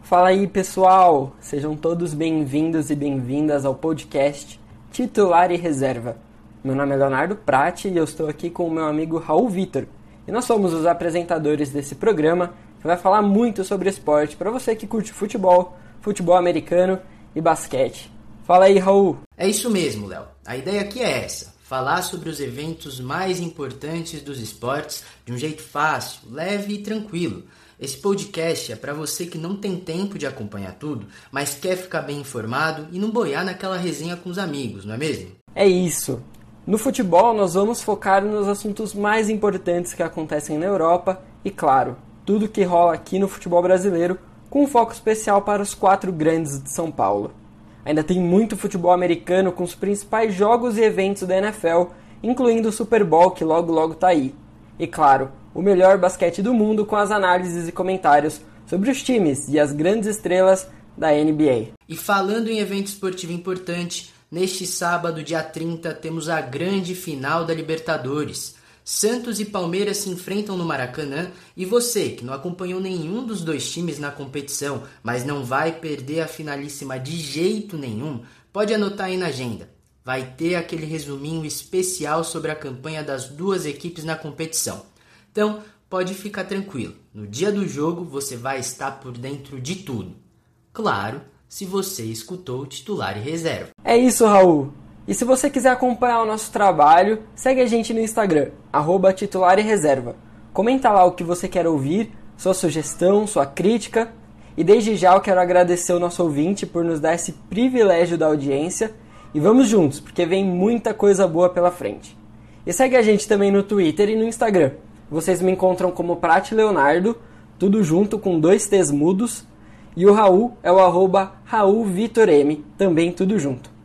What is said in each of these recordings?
Fala aí pessoal, sejam todos bem-vindos e bem-vindas ao podcast Titular e Reserva. Meu nome é Leonardo Prati e eu estou aqui com o meu amigo Raul Vitor. E nós somos os apresentadores desse programa que vai falar muito sobre esporte para você que curte futebol, futebol americano e basquete. Fala aí, Raul. É isso mesmo, Léo. A ideia aqui é essa: falar sobre os eventos mais importantes dos esportes de um jeito fácil, leve e tranquilo. Esse podcast é para você que não tem tempo de acompanhar tudo, mas quer ficar bem informado e não boiar naquela resenha com os amigos, não é mesmo? É isso. No futebol, nós vamos focar nos assuntos mais importantes que acontecem na Europa e, claro, tudo que rola aqui no futebol brasileiro, com um foco especial para os quatro grandes de São Paulo. Ainda tem muito futebol americano com os principais jogos e eventos da NFL, incluindo o Super Bowl que logo logo tá aí. E claro, o melhor basquete do mundo com as análises e comentários sobre os times e as grandes estrelas da NBA. E falando em evento esportivo importante, neste sábado, dia 30, temos a grande final da Libertadores. Santos e Palmeiras se enfrentam no Maracanã e você, que não acompanhou nenhum dos dois times na competição, mas não vai perder a finalíssima de jeito nenhum, pode anotar aí na agenda. Vai ter aquele resuminho especial sobre a campanha das duas equipes na competição. Então, pode ficar tranquilo. No dia do jogo, você vai estar por dentro de tudo. Claro, se você escutou o titular e reserva. É isso, Raul. E se você quiser acompanhar o nosso trabalho, segue a gente no Instagram, arroba titular e reserva. Comenta lá o que você quer ouvir, sua sugestão, sua crítica. E desde já eu quero agradecer o nosso ouvinte por nos dar esse privilégio da audiência. E vamos juntos, porque vem muita coisa boa pela frente. E segue a gente também no Twitter e no Instagram. Vocês me encontram como Prate Leonardo, tudo junto com dois T's mudos. E o Raul é o arroba Raul Vitor M, também tudo junto.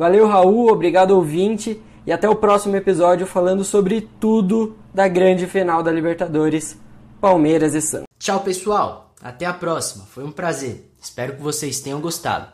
Valeu, Raul, obrigado ouvinte e até o próximo episódio falando sobre tudo da grande final da Libertadores, Palmeiras e Santos. Tchau, pessoal. Até a próxima. Foi um prazer. Espero que vocês tenham gostado.